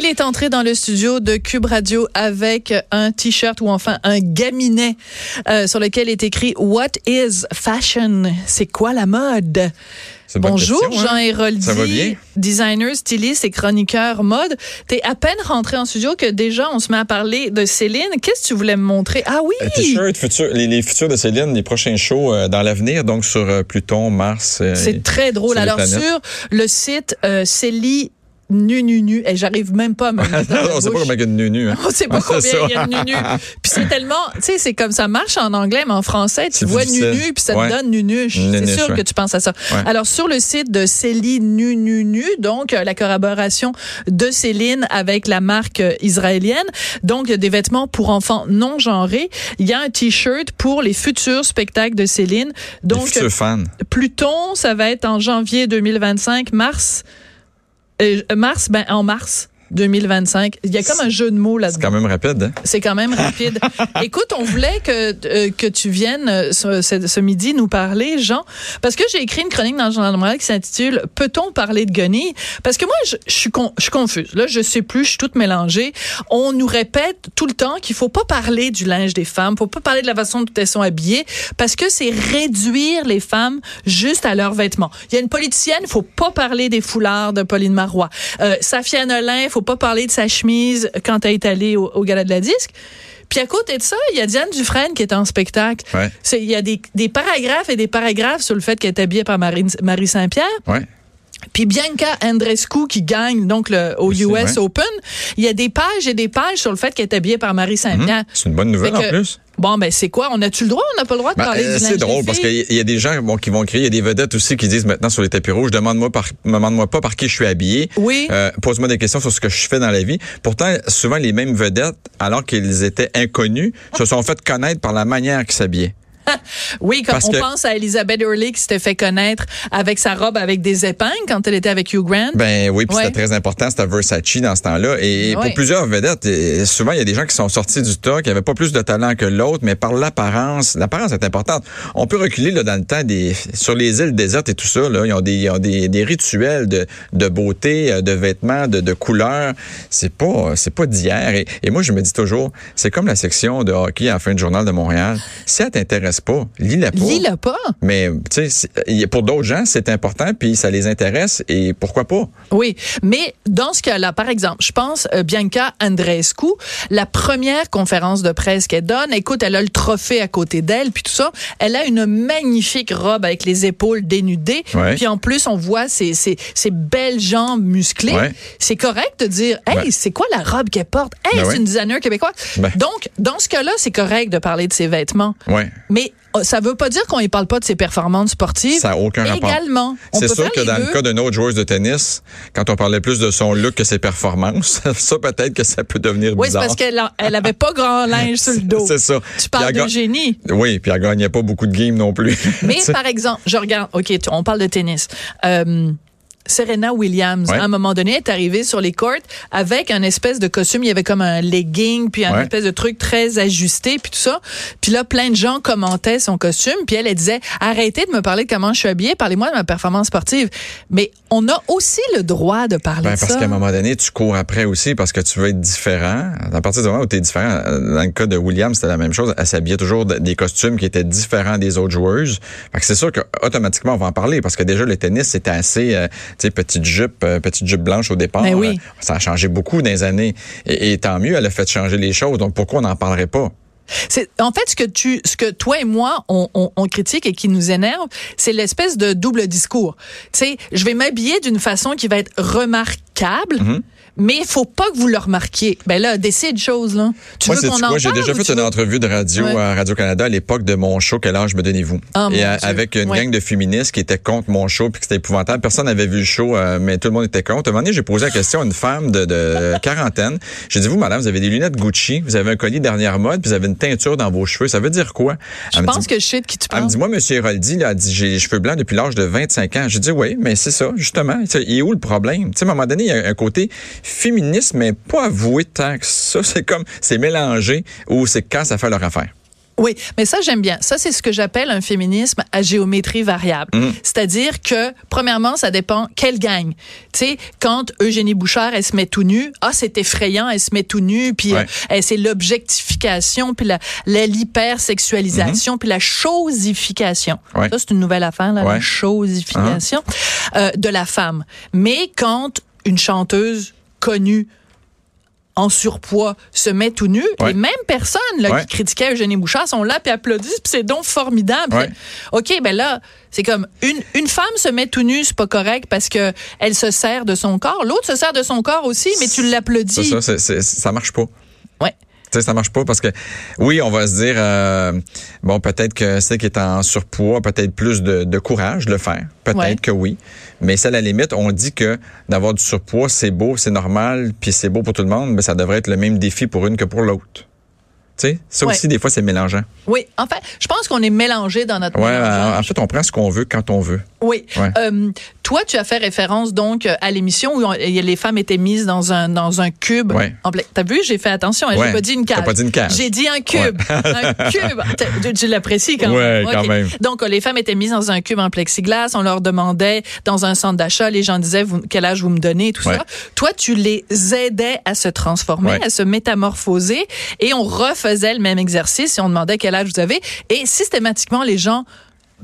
Il est entré dans le studio de Cube Radio avec un t-shirt ou enfin un gaminet euh, sur lequel est écrit What is fashion? C'est quoi la mode? Bonjour question, hein? Jean Héroldi, Ça va bien? designer, styliste et chroniqueur mode. T'es à peine rentré en studio que déjà on se met à parler de Céline. Qu'est-ce que tu voulais me montrer? Ah oui, Un T-shirt futur, les, les futurs de Céline, les prochains shows euh, dans l'avenir, donc sur euh, Pluton, Mars. euh, c'est très drôle. Alors sur le site euh, Célie nu nu nu et j'arrive même pas à me le mettre dans la on sait pas comment il y a de nu-nu. hein. On sait pas combien c'est il y a de ça. nu-nu. Puis c'est tellement, tu sais, c'est comme ça marche en anglais, mais en français, tu C'est vois difficile. nu-nu, puis ça Ouais. te donne nu-nu. C'est Nunuche, sûr ouais. que tu penses à ça. Ouais. Alors, sur le site de Céline nu nu nu, donc euh, la collaboration de Céline avec la marque euh, israélienne, donc il y a des vêtements pour enfants non genrés. Il y a un t-shirt pour les futurs spectacles de Céline. Les Donc, futurs fans. Pluton, ça va être en janvier 2025, mars, euh, mars, ben en mars 2025. Il y a comme un jeu de mots C'est là-dedans. quand même rapide. Hein? C'est quand même rapide. Écoute, on voulait que euh, que tu viennes euh, ce, ce- ce midi nous parler, Jean, parce que j'ai écrit une chronique dans le Journal de Montréal qui s'intitule Peut-on parler de guenilles Parce que moi, je, je suis con- je suis confuse. Là, je sais plus, je suis toute mélangée. On nous répète tout le temps qu'il faut pas parler du linge des femmes, faut pas parler de la façon dont elles sont habillées, parce que c'est réduire les femmes juste à leurs vêtements. Il y a une politicienne, faut pas parler des foulards de Pauline Marois. Euh, Safia Nolin, faut pas parler de sa chemise quand elle est allée au, au gala de la disque. Puis à côté de ça, il y a Diane Dufresne qui est en spectacle. Ouais. Il y a des, des paragraphes et des paragraphes sur le fait qu'elle est habillée par Marie, Marie Saint-Pierre. Ouais. Puis Bianca Andreescu qui gagne donc le, au US. Open. Il y a des pages et des pages sur le fait qu'elle est habillée par Marie Saint-Pierre. C'est une bonne nouvelle que- en plus. Bon, ben c'est quoi? On a-tu le droit? On n'a pas le droit de Ben, parler euh, c'est drôle parce qu'il y a des gens bon, qui vont crier, il y a des vedettes aussi qui disent maintenant sur les tapis rouges, demande-moi par, demande-moi pas par qui je suis habillé. Oui. Euh, pose-moi des questions sur ce que je fais dans la vie. Pourtant, souvent les mêmes vedettes, alors qu'ils étaient inconnus, se sont fait connaître par la manière qu'ils s'habillaient. Oui, comme on que- pense à Elizabeth Hurley qui s'était fait connaître avec sa robe avec des épingles quand elle était avec Hugh Grant. Ben oui, puis Ouais. c'était très important, c'était Versace dans ce temps-là. Et, et Ouais. pour plusieurs vedettes, et souvent il y a des gens qui sont sortis du tas, qui avaient pas plus de talent que l'autre, mais par l'apparence, l'apparence est importante. On peut reculer là, dans le temps des sur les îles désertes et tout ça. Là, ils ont des, ils ont des, des rituels de, de beauté, euh, de vêtements, de, de couleurs. C'est pas c'est pas d'hier. Et, et moi je me dis toujours, c'est comme la section de hockey à la fin du journal de Montréal. Si elle t'intéresse pas, lis-la pas. Lis-le pas. Mais tu sais, pour d'autres gens, c'est important, puis ça les intéresse, et pourquoi pas? Oui, mais dans ce cas-là, par exemple, je pense euh, Bianca Andreescu, la première conférence de presse qu'elle donne, écoute, elle a le trophée à côté d'elle, puis tout ça, elle a une magnifique robe avec les épaules dénudées, Ouais. puis en plus on voit ses, ses, ses belles jambes musclées. Ouais. C'est correct de dire, hey, c'est quoi la robe qu'elle porte? Hey, Ben c'est une designer québécoise. Ben. Donc, dans ce cas-là, c'est correct de parler de ses vêtements, Ouais. mais ça veut pas dire qu'on ne parle pas de ses performances sportives. Ça n'a aucun rapport. Également, C'est sûr que dans deux. le cas d'une autre joueuse de tennis, quand on parlait plus de son look que ses performances, ça peut-être que ça peut devenir Oui, c'est bizarre. parce qu'elle elle avait pas grand linge sur le dos. C'est ça. Tu parles de génie. Oui, puis elle gagnait pas beaucoup de games non plus. Mais par exemple, je regarde, OK, on parle de tennis. Euh, Serena Williams, Ouais. à un moment donné, est arrivée sur les courts avec un espèce de costume. Il y avait comme un legging, puis un Ouais. espèce de truc très ajusté, puis tout ça. Puis là, plein de gens commentaient son costume. Puis elle, elle disait, arrêtez de me parler de comment je suis habillée, parlez-moi de ma performance sportive. Mais on a aussi le droit de parler Ben, de parce ça. qu'à un moment donné, tu cours après aussi parce que tu veux être différent. À partir du moment où tu es différent, dans le cas de Williams, c'était la même chose. Elle s'habillait toujours de- des costumes qui étaient différents des autres joueuses. Fait que c'est sûr qu'automatiquement, on va en parler parce que déjà, le tennis, c'était assez, euh, sais, petite jupe, euh, petite jupe blanche au départ. Ben oui. Euh, ça a changé beaucoup dans les années. Et, et tant mieux, elle a fait changer les choses. Donc, pourquoi on n'en parlerait pas? C'est en fait ce que tu, ce que toi et moi on, on, on critique et qui nous énerve, c'est l'espèce de double discours. Tu sais, je vais m'habiller d'une façon qui va être remarquable. Mhm. Mais il faut pas que vous le remarquiez. Ben là, décide chose là. Tu Moi, veux qu'on en j'ai déjà fait une entrevue de radio Ouais. à Radio-Canada à l'époque de mon show Quel âge me donnez-vous? Ah, Et Dieu. avec une Ouais. gang de féministes qui étaient contre mon show puis que c'était épouvantable. Personne n'avait vu le show, euh, mais tout le monde était contre. À un moment donné, j'ai posé la question à une femme de, de quarantaine. J'ai dit, vous, madame, vous avez des lunettes Gucci, vous avez un collier dernière mode, puis vous avez une teinture dans vos cheveux. Ça veut dire quoi? Je pense dit- que je sais de qui tu Elle me parles. dit, moi, Monsieur Héroldi, là, dit, j'ai les cheveux blancs depuis l'âge de 25 ans. J'ai dit, oui, mais c'est ça, justement. Il est où le problème? Tu sais, à un moment donné, il y a un côté féministe, mais pas avoué tant que ça. C'est comme, c'est mélangé ou c'est quand ça fait leur affaire. Oui, mais ça j'aime bien. Ça c'est ce que j'appelle un féminisme à géométrie variable. Mm. C'est-à-dire que premièrement, ça dépend quelle gagne. Tu sais, quand Eugénie Bouchard elle se met tout nue, ah c'est effrayant, elle se met tout nue puis Ouais. euh, elle- c'est l'objectification puis la la- l'hypersexualisation puis la chosification. Ouais. Ça c'est une nouvelle affaire là, la Ouais. chosification euh, de la femme. Mais quand une chanteuse connue en surpoids se met tout nu, Ouais. les mêmes personnes là, Ouais. qui critiquaient Eugénie Bouchard sont là puis applaudissent puis c'est donc formidable. Ouais. OK, ben là, c'est comme une, une femme se met tout nu, c'est pas correct parce que elle se sert de son corps. L'autre se sert de son corps aussi, mais tu l'applaudis. ça, ça marche pas. Ouais. Tu sais, ça marche pas parce que oui, on va se dire euh, bon, peut-être que c'est qui est en surpoids, a peut-être plus de, de courage de le faire. Peut-être Ouais. que oui. Mais c'est à la limite, on dit que d'avoir du surpoids, c'est beau, c'est normal, puis c'est beau pour tout le monde, mais ça devrait être le même défi pour une que pour l'autre. Tu sais, ça Ouais. aussi, des fois, c'est mélangeant. Oui, en fait, je pense qu'on est mélangé dans notre mélangeage. en fait, on prend ce qu'on veut quand on veut. Oui. Ouais. Euh, toi, tu as fait référence donc euh, à l'émission où on- et les femmes étaient mises dans un dans un cube. Ouais. T'as vu, j'ai fait attention. hein, Ouais. J'ai pas dit une cage. Pas dit une cage. J'ai dit un cube. un cube. Tu l'apprécies quand Ouais, même. quand même. Donc, euh, les femmes étaient mises dans un cube en plexiglas. On leur demandait dans un centre d'achat. Les gens disaient vous- quel âge vous me donnez, tout ça. Toi, tu les aidais à se transformer, à se métamorphoser, et on refaisait le même exercice et on demandait quel âge vous avez. Et systématiquement, les gens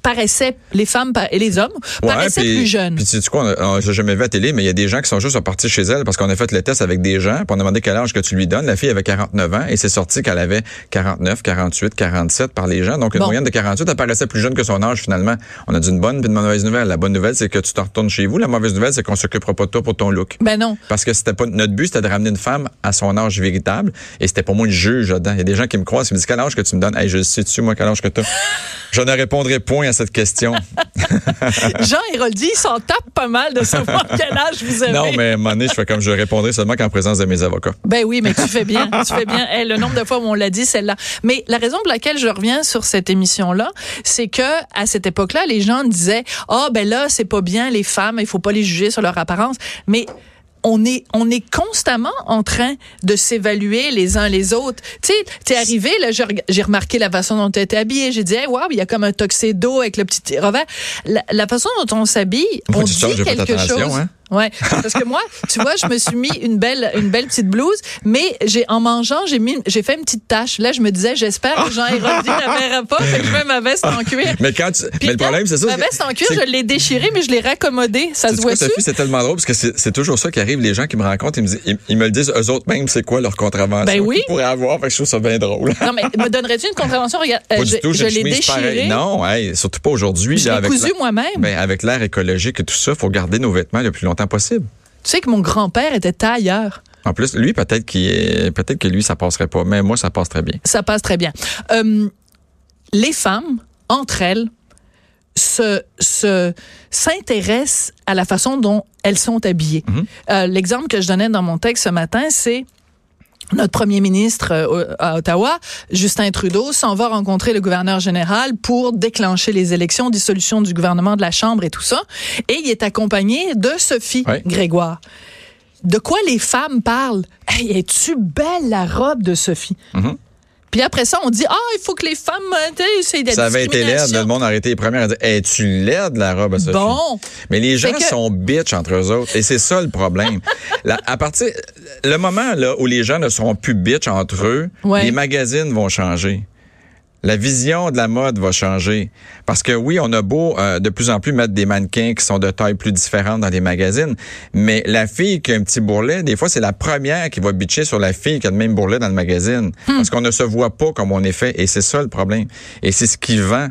paraissaient, les femmes et les hommes paraissaient puis- plus jeunes. Puis tu sais quoi, on- on- j'ai jamais vu à la télé, mais il y a des gens qui sont juste partis chez elle parce qu'on a fait le test avec des gens, puis on a demandé quel âge que tu lui donnes. La fille avait 49 ans et c'est sorti qu'elle avait 49, 48, 47 par les gens. Donc une Bon. moyenne de 48, elle paraissait plus jeune que son âge finalement. On a dit une bonne puis une mauvaise nouvelle. La bonne nouvelle, c'est que tu te retournes chez vous. La mauvaise nouvelle, c'est qu'on s'occupera pas de toi pour ton look. Ben non. Parce que c'était pas notre but, c'était de ramener une femme à son âge véritable et c'était pas moi le juge là-dedans. Il y a des gens qui me croisent, qui me disent quel âge que tu me donnes. Hey, je sais tu moi quel âge que tu Je ne répondrai point à cette question. Jean Héroldi, il s'en tape pas mal de savoir quel âge vous avez. Non, mais donné, je fais comme je répondrai seulement qu'en présence de mes avocats. Ben oui, mais tu fais bien, tu fais bien. Eh, le nombre de fois où on l'a dit, celle-là. Mais la raison pour laquelle je reviens sur cette émission-là, c'est que à cette époque-là, les gens disaient, ah ben là, c'est pas bien les femmes, il faut pas les juger sur leur apparence. Mais on est, on est constamment en train de s'évaluer les uns les autres. Tu sais, t'es arrivé, là, j'ai remarqué la façon dont tu étais habillé. J'ai dit, hey, waouh, il y a comme un tuxedo avec le petit revers. La, la façon dont on s'habille, on dit quelque chose. hein? Ouais, parce que moi, tu vois, je me suis mis une belle, une belle petite blouse, mais j'ai en mangeant, j'ai mis, j'ai fait une petite tache. Là, je me disais, j'espère que Jean Héroldi la verra pas, fait que je mets ma veste en cuir. Mais quand tu- mais le problème, c'est ça. Ma veste en cuir, je l'ai déchirée, mais je l'ai raccommodée. Ça se? Sophie, c'est tellement drôle parce que c'est toujours ça qui arrive. Les gens qui me rencontrent, ils me, disent, ils, ils me le disent eux autres même, c'est quoi leur contravention Ben oui. qu'ils pourraient avoir. Fait que je trouve ça bien drôle. Non, mais me donnerais-tu une contravention? Regarde, euh, Pas je, tout, je j'ai l'ai déchirée. Non, hey, surtout pas aujourd'hui. Avec cousu moi-même. Ben, avec l'air écologique et tout ça, faut garder nos vêtements le plus longtemps possible. Tu sais que mon grand-père était tailleur. En plus, lui, peut-être est- peut-être que lui, ça passerait pas, mais moi, ça passe très bien. Ça passe très bien. Euh, les femmes, entre elles, se, se s'intéressent à la façon dont elles sont habillées. Mhm. Euh, L'exemple que je donnais dans mon texte ce matin, c'est notre premier ministre euh, à Ottawa, Justin Trudeau, s'en va rencontrer le gouverneur général pour déclencher les élections, dissolution du gouvernement de la Chambre et tout ça. Et il est accompagné de Sophie. Grégoire. De quoi les femmes parlent? Hey, es-tu belle la robe de Sophie? Mhm. Puis après ça, on dit, ah, il faut que les femmes, euh, tu sais, c'est de la Ça avait été laid, discrimination. le monde a arrêté les premières à dire Es-tu laide la robe à Sophie? Bon. Mais les gens que- sont bitch entre eux autres. Et c'est ça le problème. À partir. Le moment là, où les gens ne seront plus bitch entre eux, Ouais. les magazines vont changer. La vision de la mode va changer. Parce que oui, on a beau euh, de plus en plus mettre des mannequins qui sont de taille plus différente dans les magazines, mais la fille qui a un petit bourrelet, des fois, c'est la première qui va bitcher sur la fille qui a le même bourrelet dans le magazine. Parce qu'on ne se voit pas comme on est fait. Et c'est ça le problème. Et c'est ce qui vend.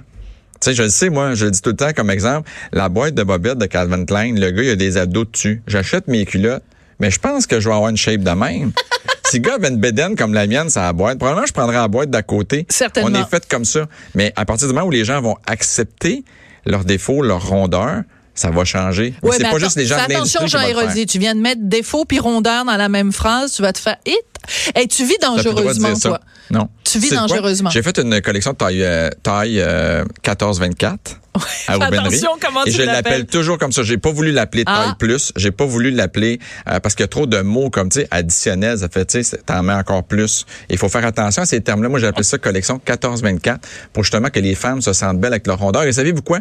Tu sais, je le sais, moi, je le dis tout le temps comme exemple, la boîte de bobettes de Calvin Klein, le gars, il a des abdos dessus. J'achète mes culottes. Mais je pense que je vais avoir une shape de même. si gars avait une bédaine comme la mienne, ça a boîte. Probablement, je prendrais la boîte d'à côté. Certainement. On est fait comme ça. Mais à partir du moment où les gens vont accepter leurs défauts, leurs rondeurs, ça va changer. Ouais, c'est pas attends, juste les gens de attention, faire. Jean-Héroldi. Tu viens de mettre défaut puis rondeur dans la même phrase. Tu vas te faire hit. Et tu vis dangereusement, toi. Non. Tu vis dangereusement. J'ai fait une collection de taille, euh, taille euh, 14-24 à Fais Aubainerie. attention comment Et tu je l'appelles? l'appelle toujours comme ça. J'ai pas voulu l'appeler Ah. taille plus. J'ai pas voulu l'appeler euh, parce qu'il y a trop de mots comme tu sais additionnels. Ça fait tu sais t'en mets encore plus. Il faut faire attention à ces termes-là. Moi j'appelle ça collection 14-24 pour justement que les femmes se sentent belles avec leur rondeur. Et savez-vous quoi?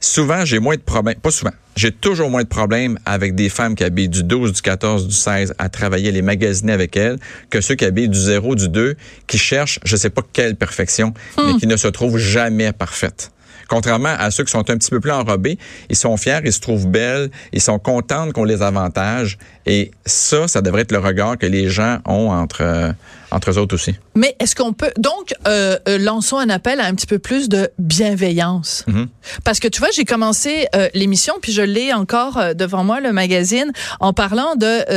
Souvent, j'ai moins de problèmes. Pas souvent. J'ai toujours moins de problèmes avec des femmes qui habillent du 12, du 14, du 16 à travailler, les magasiner avec elles, que ceux qui habillent du 0, du 2, qui cherchent, je sais pas quelle perfection, mais qui ne se trouvent jamais parfaite. Contrairement à ceux qui sont un petit peu plus enrobés, ils sont fiers, ils se trouvent belles, ils sont contents qu'on les avantage. Et ça, ça devrait être le regard que les gens ont entre, euh, entre eux autres aussi. Mais est-ce qu'on peut donc euh, euh, lançons un appel à un petit peu plus de bienveillance Mhm. parce que tu vois j'ai commencé euh, l'émission puis je l'ai encore devant moi le magazine en parlant de